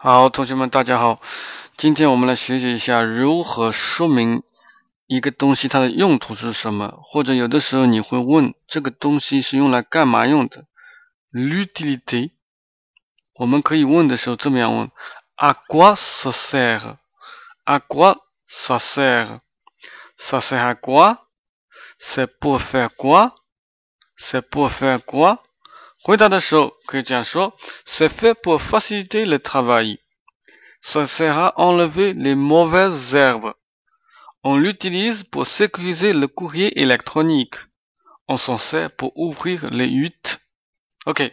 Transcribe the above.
好，同学们，大家好。今天我们来学习一下如何说明一个东西它的用途是什么，或者有的时候你会问这个东西是用来干嘛用的？L'utilité。我们可以问的时候这么样问：À quoi ça sert？À quoi ça sert？Ça sert à quoi？C'est pour faire quoi？C'est pour faire quoi？Retardatio chrétien-choix c'est fait pour faciliter le travail. Ça sert à enlever les mauvaises herbes. On l'utilise pour sécuriser le courrier électronique. On s'en sert pour ouvrir les huttes. Ok.